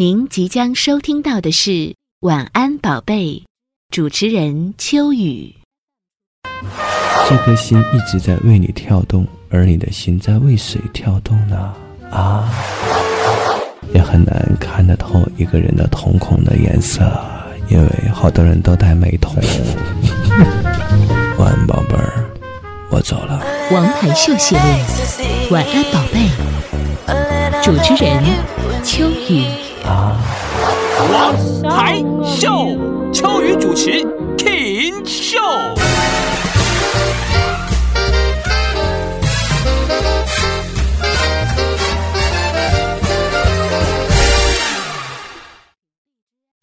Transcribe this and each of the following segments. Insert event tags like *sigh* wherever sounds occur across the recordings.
您即将收听到的是《晚安宝贝》，主持人秋雨。这颗心一直在为你跳动，而你的心在为谁跳动呢？啊，也很难看得透一个人的瞳孔的颜色，因为好多人都戴美瞳。*laughs* 晚安，宝贝儿，我走了。王牌秀系列，《晚安宝贝》，主持人秋雨。啊，王牌秀，秋雨主持，King 秀。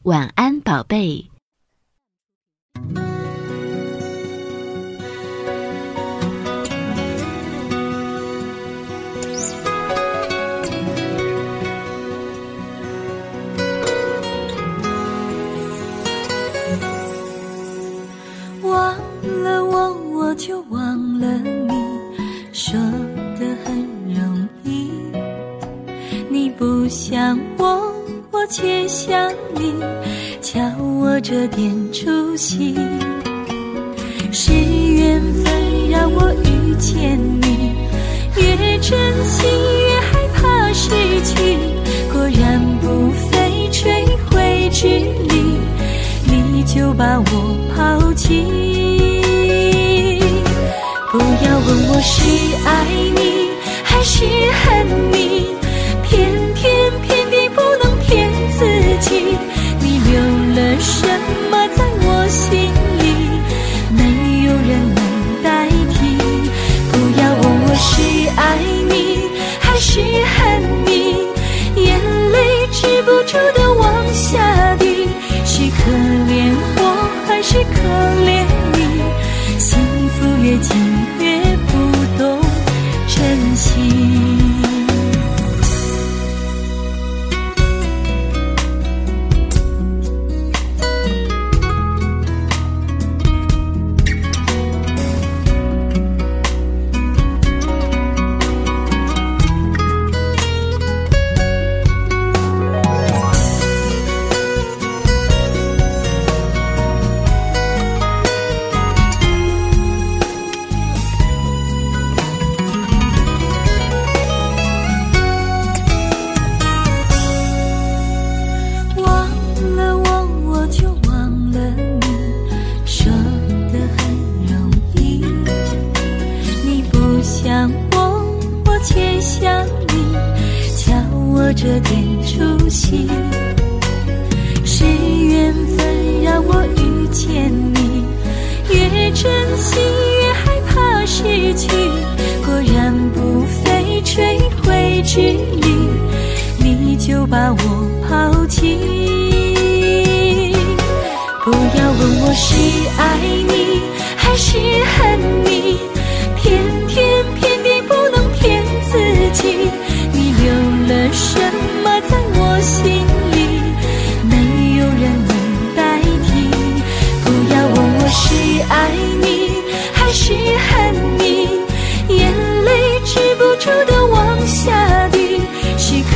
晚安，宝贝。福我却想你，叫我这点出息。是缘分让我遇见你，越珍惜越害怕失去，果然不费吹灰之力。你就把我抛弃。不要问我是爱你还是恨你，起。你留了什么在我心里，没有人能代替。不要问我是爱你还是恨你，眼泪止不住的往下滴。是可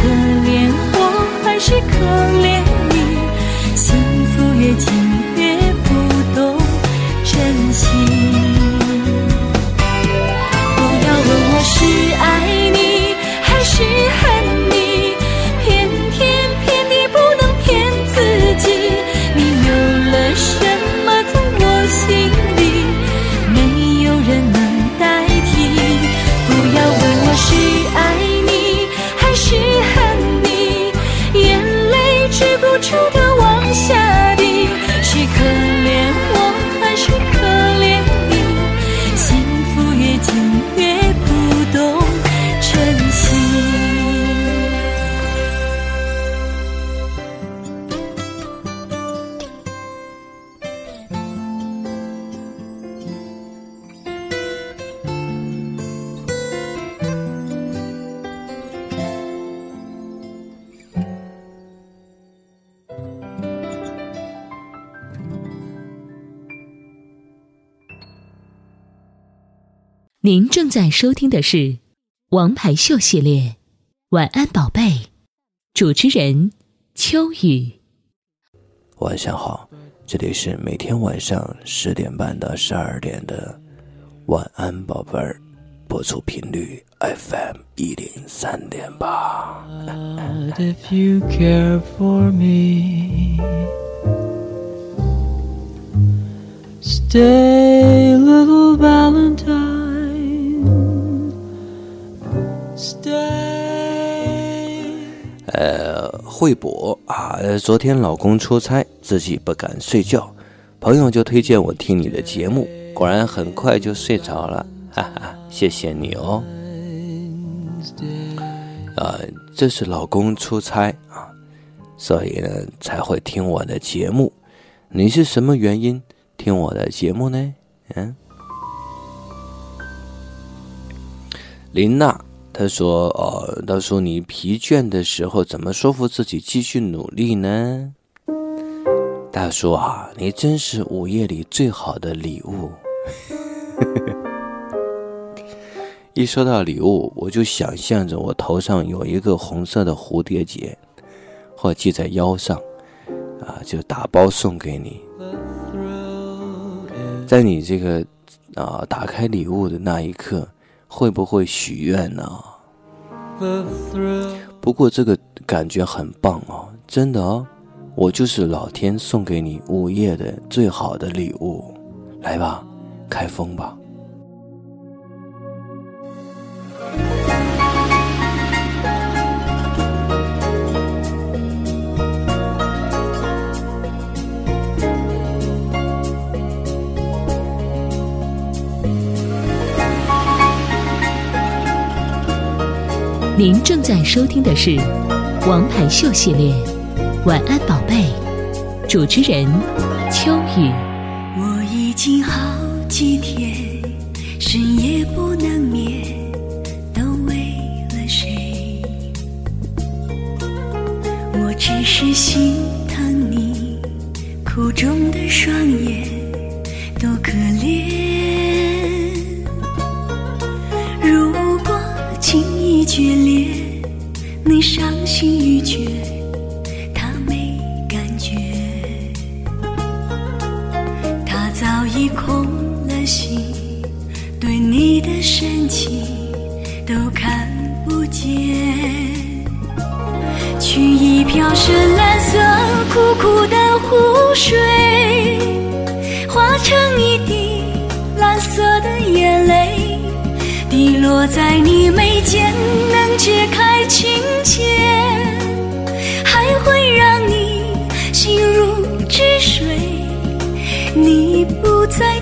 怜我还是可怜您正在收听的是《王牌秀》系列，《晚安宝贝》，主持人秋雨。晚上好，这里是每天晚上十点半到十二点的晚安宝贝儿，播出频率 FM 一零三点八。If you care for me, stay, little Valentine. 呃，惠博啊，昨天老公出差，自己不敢睡觉，朋友就推荐我听你的节目，果然很快就睡着了，哈哈，谢谢你哦。啊，这是老公出差啊，所以呢才会听我的节目。你是什么原因听我的节目呢？嗯，林娜他说：“哦，她说你疲倦的时候怎么说服自己继续努力呢？”大叔啊，你真是午夜里最好的礼物。*laughs* 一说到礼物，我就想象着我头上有一个红色的蝴蝶结，或系在腰上，啊，就打包送给你。在你这个啊打开礼物的那一刻，会不会许愿呢？不过这个感觉很棒哦，真的哦，我就是老天送给你午夜的最好的礼物，来吧，开封吧。您正在收听的是《王牌秀》系列《晚安宝贝》，主持人秋雨。我已经好几天深夜不能眠，都为了谁？我只是心疼你苦肿的双眼，色的眼泪，滴落在你眉间，能解开情结，还会让你心如止水。你不再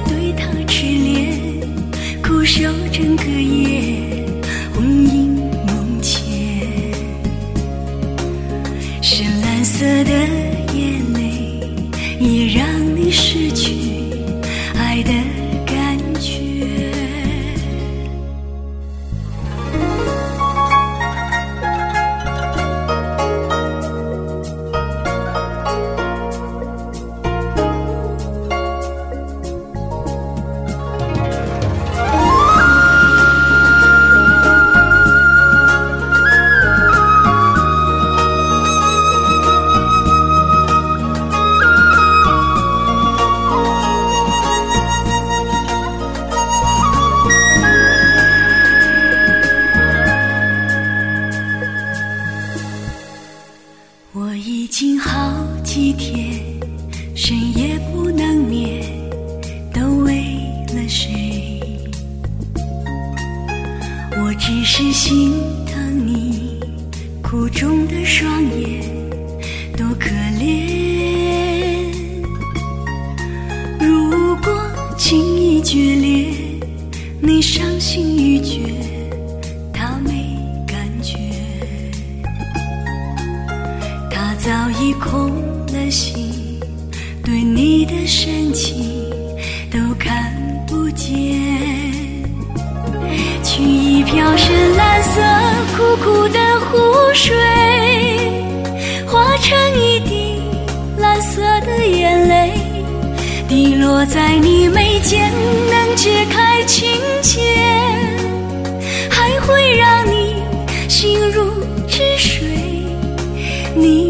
解开情结，还会让你心如止水。你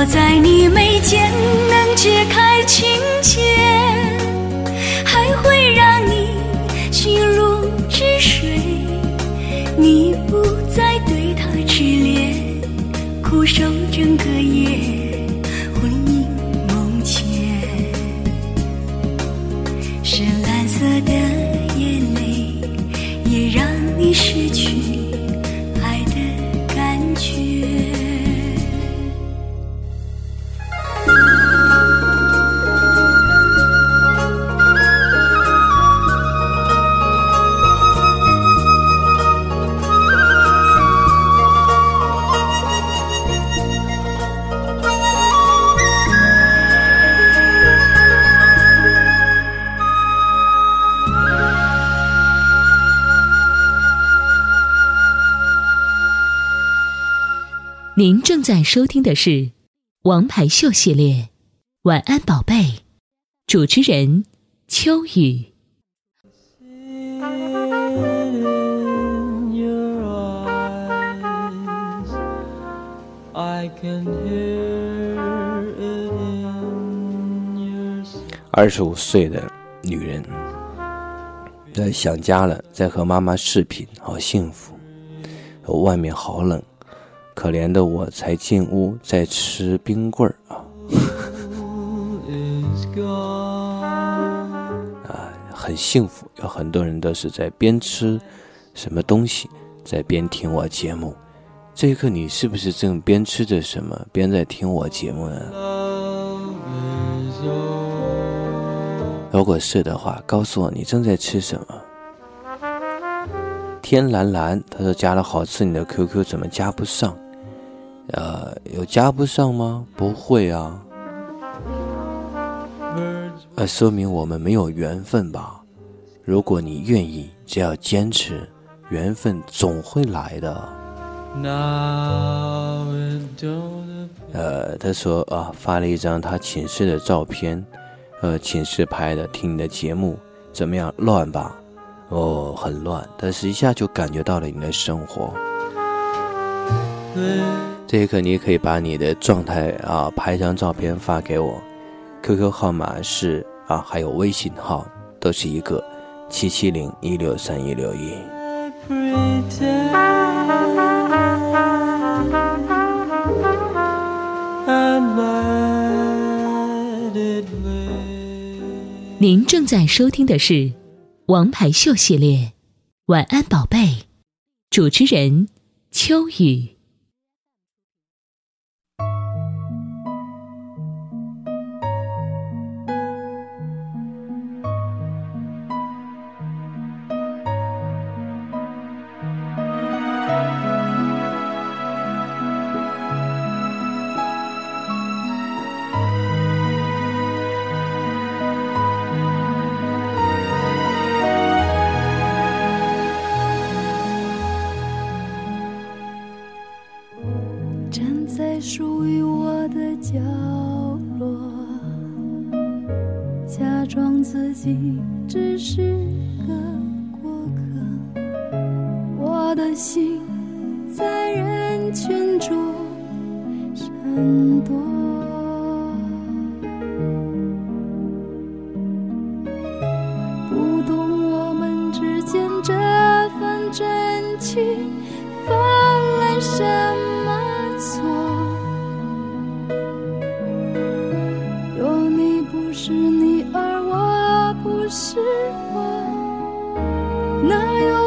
落在你眉间，能解开情结，还会让你心如止水。你不再对他痴恋，苦守整个夜，正在收听的是《王牌秀》系列，《晚安宝贝》，主持人秋雨。二十五岁的女人，在想家了，在和妈妈视频，好幸福。外面好冷，可怜的我才进屋，在吃冰棍儿啊 gone. 很幸福。有很多人都是在边吃什么东西，在边听我节目。这一刻，你是不是正边吃着什么，边在听我节目呢.如果是的话，告诉我你正在吃什么。天蓝蓝，他说加了好吃你的 QQ，怎么加不上？呃，有加不上吗？不会啊，呃，说明我们没有缘分吧？如果你愿意，只要坚持，缘分总会来的。呃，他说啊，发了一张他寝室的照片，呃，寝室拍的，听你的节目怎么样？乱吧？哦，很乱，但是一下就感觉到了你的生活。这一刻，你也可以把你的状态啊拍张照片发给我，QQ 号码是啊，还有微信号都是一个七七零一六三一六一。您正在收听的是《王牌秀》系列，《晚安宝贝》，主持人秋雨。是我，哪有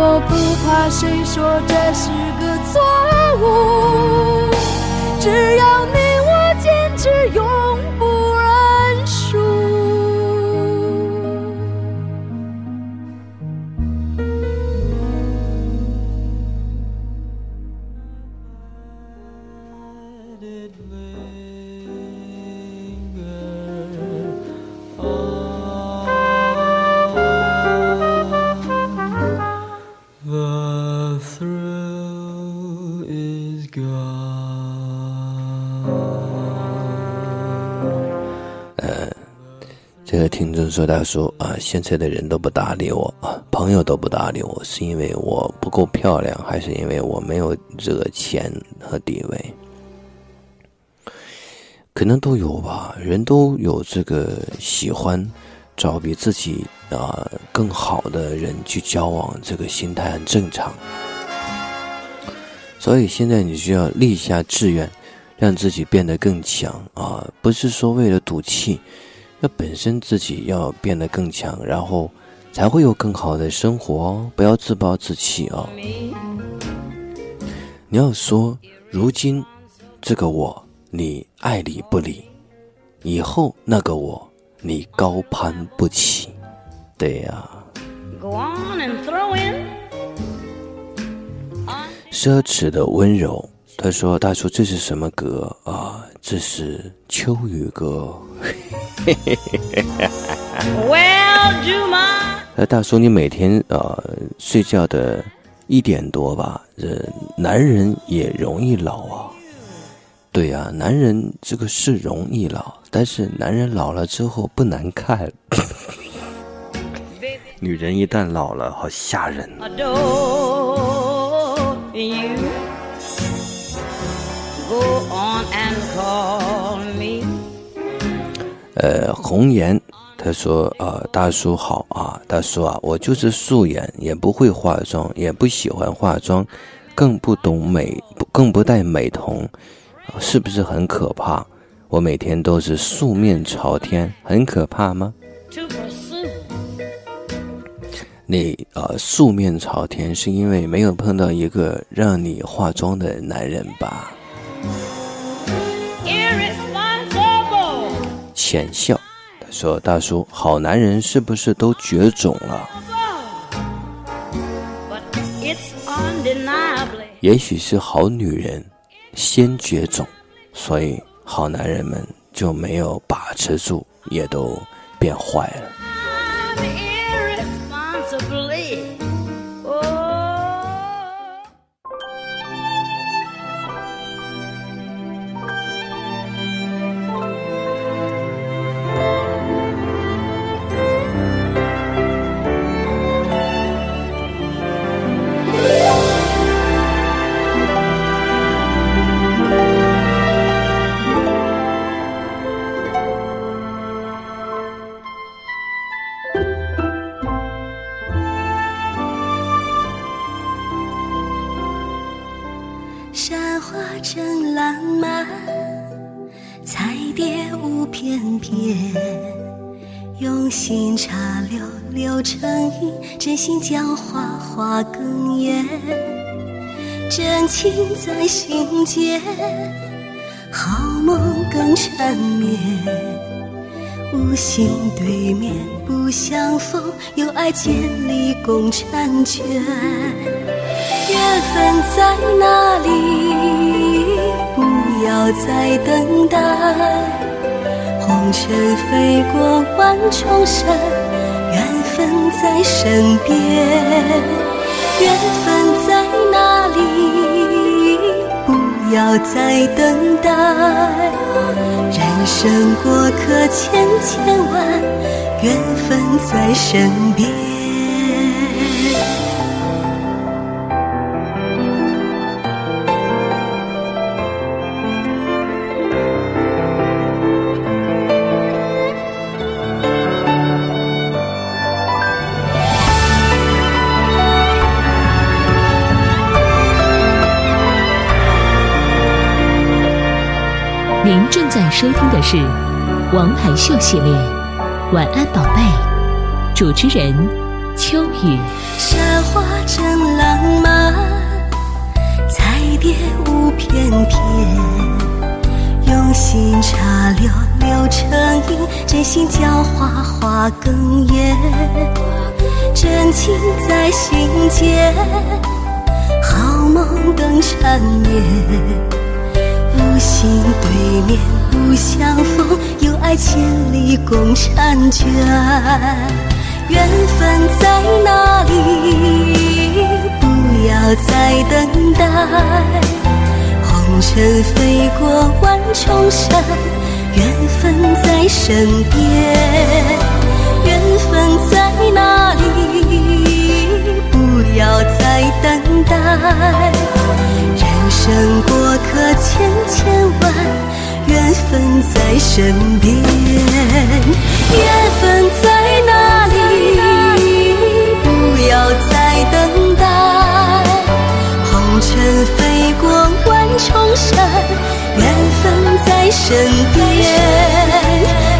我不怕谁说这是个错误，只要你说：“大叔啊，现在的人都不搭理我啊，朋友都不搭理我，是因为我不够漂亮，还是因为我没有这个钱和地位？可能都有吧。人都有这个喜欢找比自己啊更好的人去交往，这个心态很正常。所以现在你需要立下志愿，让自己变得更强啊，不是说为了赌气。”要本身自己要变得更强，然后才会有更好的生活哦。不要自暴自弃哦。你要说，如今这个我你爱理不理，以后那个我你高攀不起。对呀、Go on and throw in. 奢侈的温柔。他说：“大叔，这是什么歌啊？这是秋雨歌。*laughs* Well, Juma. *laughs* 那大叔，你每天呃睡觉的一点多吧？这男人也容易老啊。对呀、男人这个是容易老，但是男人老了之后不难看。*laughs* 女人一旦老了，好吓人。呃，红颜他说：“呃，大叔好啊，大叔啊，我就是素颜，也不会化妆，也不喜欢化妆，更不懂美，更不戴美瞳，呃是不是很可怕？我每天都是素面朝天，很可怕吗？”你呃素面朝天，是因为没有碰到一个让你化妆的男人吧？浅笑，他说：“大叔，好男人是不是都绝种了？也许是好女人先绝种，所以好男人们就没有把持住，也都变坏了。”心浇花花更艳，真情在心间，好梦更缠绵。无心对面不相逢，有爱千里共婵娟。缘分在哪里？不要再等待。红尘飞过万重山，在身边。缘分在哪里？不要再等待。人生过客千千万，缘分在身边。您正在收听的是《王牌秀》系列《晚安宝贝》，主持人秋雨。山花正浪漫，彩蝶舞翩翩，用心插柳柳成荫，真心浇花花更艳，真情在心间，好梦更缠绵。心对面不相逢，有爱千里共婵娟。缘分在哪里？不要再等待。红尘飞过万重山，缘分在身边。缘分在哪里？不要再等待。人生千千万，缘分在身边。缘分在哪里？不要再等待。红尘飞过万重山，缘分在身边。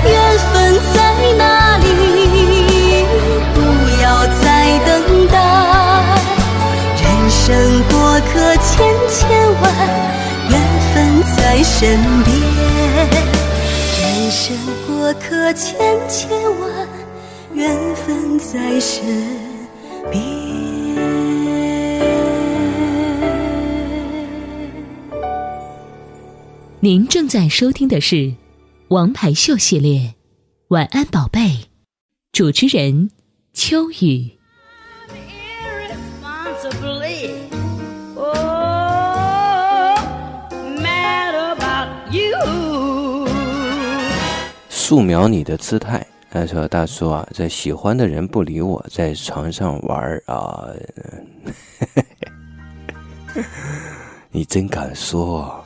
缘分在哪里？不要再等待。人生过客千千万，在身边。人生过客千千万，缘分在身边。您正在收听的是《王牌秀》系列《晚安宝贝》，主持人秋雨。素描你的姿态。他说：“大叔啊，这喜欢的人不理我，在床上玩儿啊，*laughs* 你真敢说、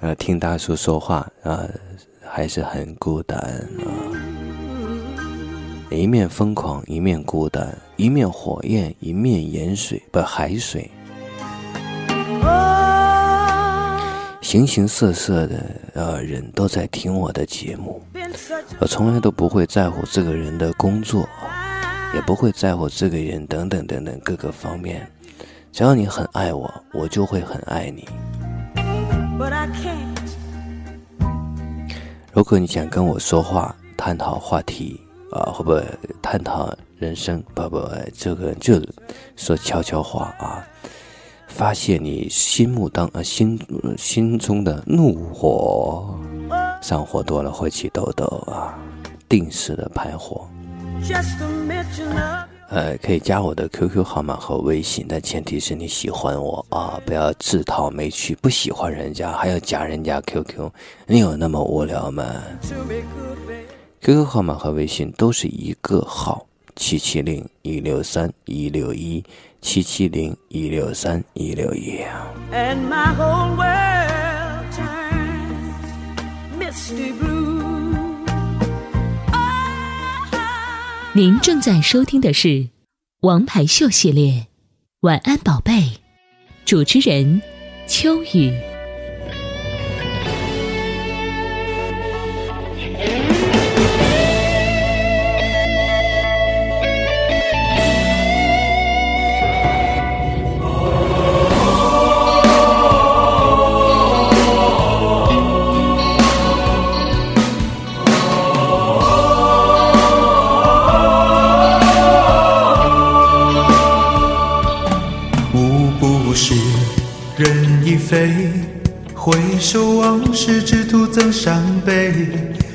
啊。听大叔说话啊，还是很孤单啊。一面疯狂，一面孤单，一面火焰，一面盐水，不海水。形形色色的呃人都在听我的节目，我从来都不会在乎这个人的工作，也不会在乎这个人等等等等各个方面。只要你很爱我，我就会很爱你。如果你想跟我说话，探讨话题啊，或不探讨人生？不不，这个就说悄悄话啊，发泄你心目当呃心心中的怒火。上火多了会起痘痘啊，定时的排火。呃，可以加我的 QQ 号码和微信，但前提是你喜欢我啊，不要自讨没趣。不喜欢人家还要加人家 QQ，你有那么无聊吗. QQ 号码和微信都是一个号：七七零一六三一六一七七零一六三一六一。And my whole world turns misty blue. 您正在收听的是《王牌秀》系列《晚安宝贝》，主持人秋雨。回首往事只徒增伤悲。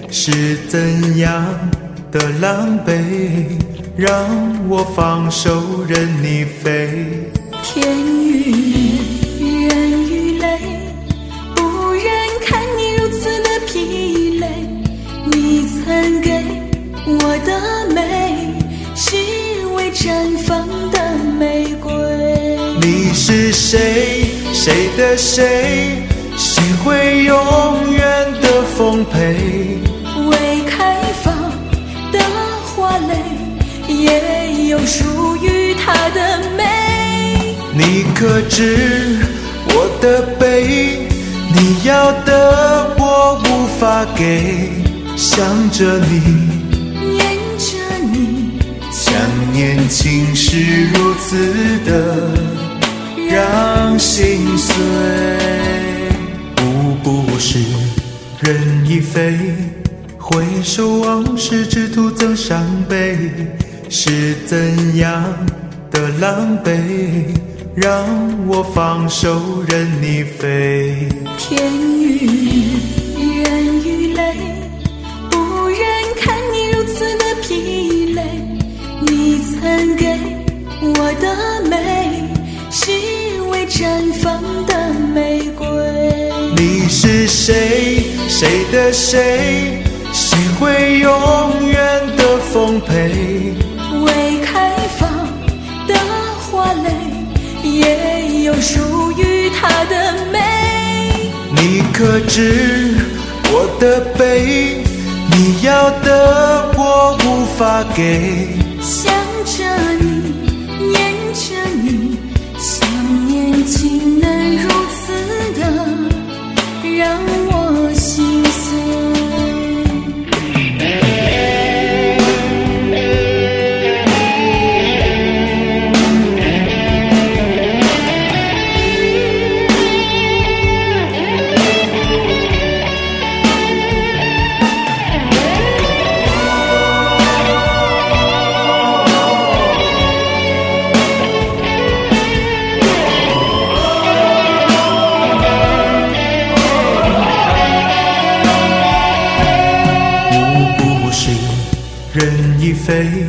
是怎样的狼狈，让我放手任你飞？也有属于它的美。你可知我的悲？你要的我无法给，想着你，念着你，想念情是如此的让心碎。不不是人已飞，回首往事只徒增伤悲。是怎样的狼狈，让我放手任你飞？天与日，人与泪，不忍看你如此的疲累。你曾给我的美，是未绽放的玫瑰。你是谁？谁的谁？谁会永远的奉陪？属于他的美。你可知我的悲？你要的我无法给。想着你，人已飞，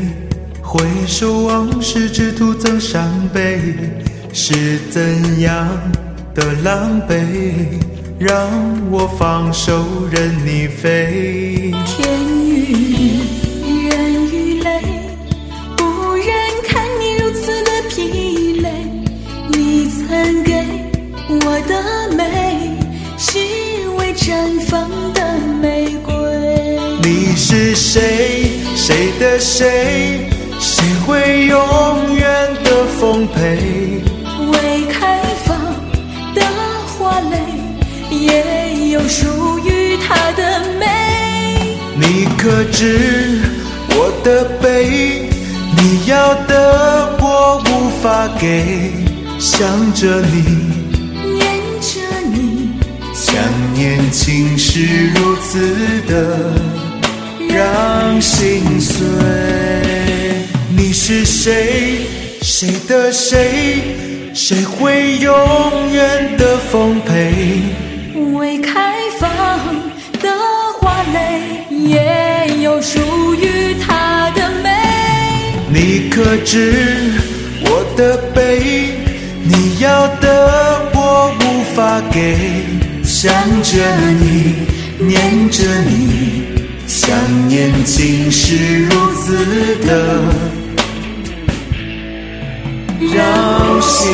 回首往事只徒增伤悲。是怎样的狼狈，让我放手任你飞？天与日，人与泪，不忍看你如此的疲累。你曾给我的美，是未绽放的玫瑰。你是谁？谁的谁？谁会永远的奉陪？未开放的花蕾，也有属于它的美。你可知我的悲？你要的我无法给，想着你，念着你，想念竟是如此的让心碎。你是谁？谁的谁？谁会永远的奉陪？未开放的花蕾也有属于它的美。你可知我的悲？你要的我无法给，想着你，念着你，想念竟是如此的 *laughs* 让心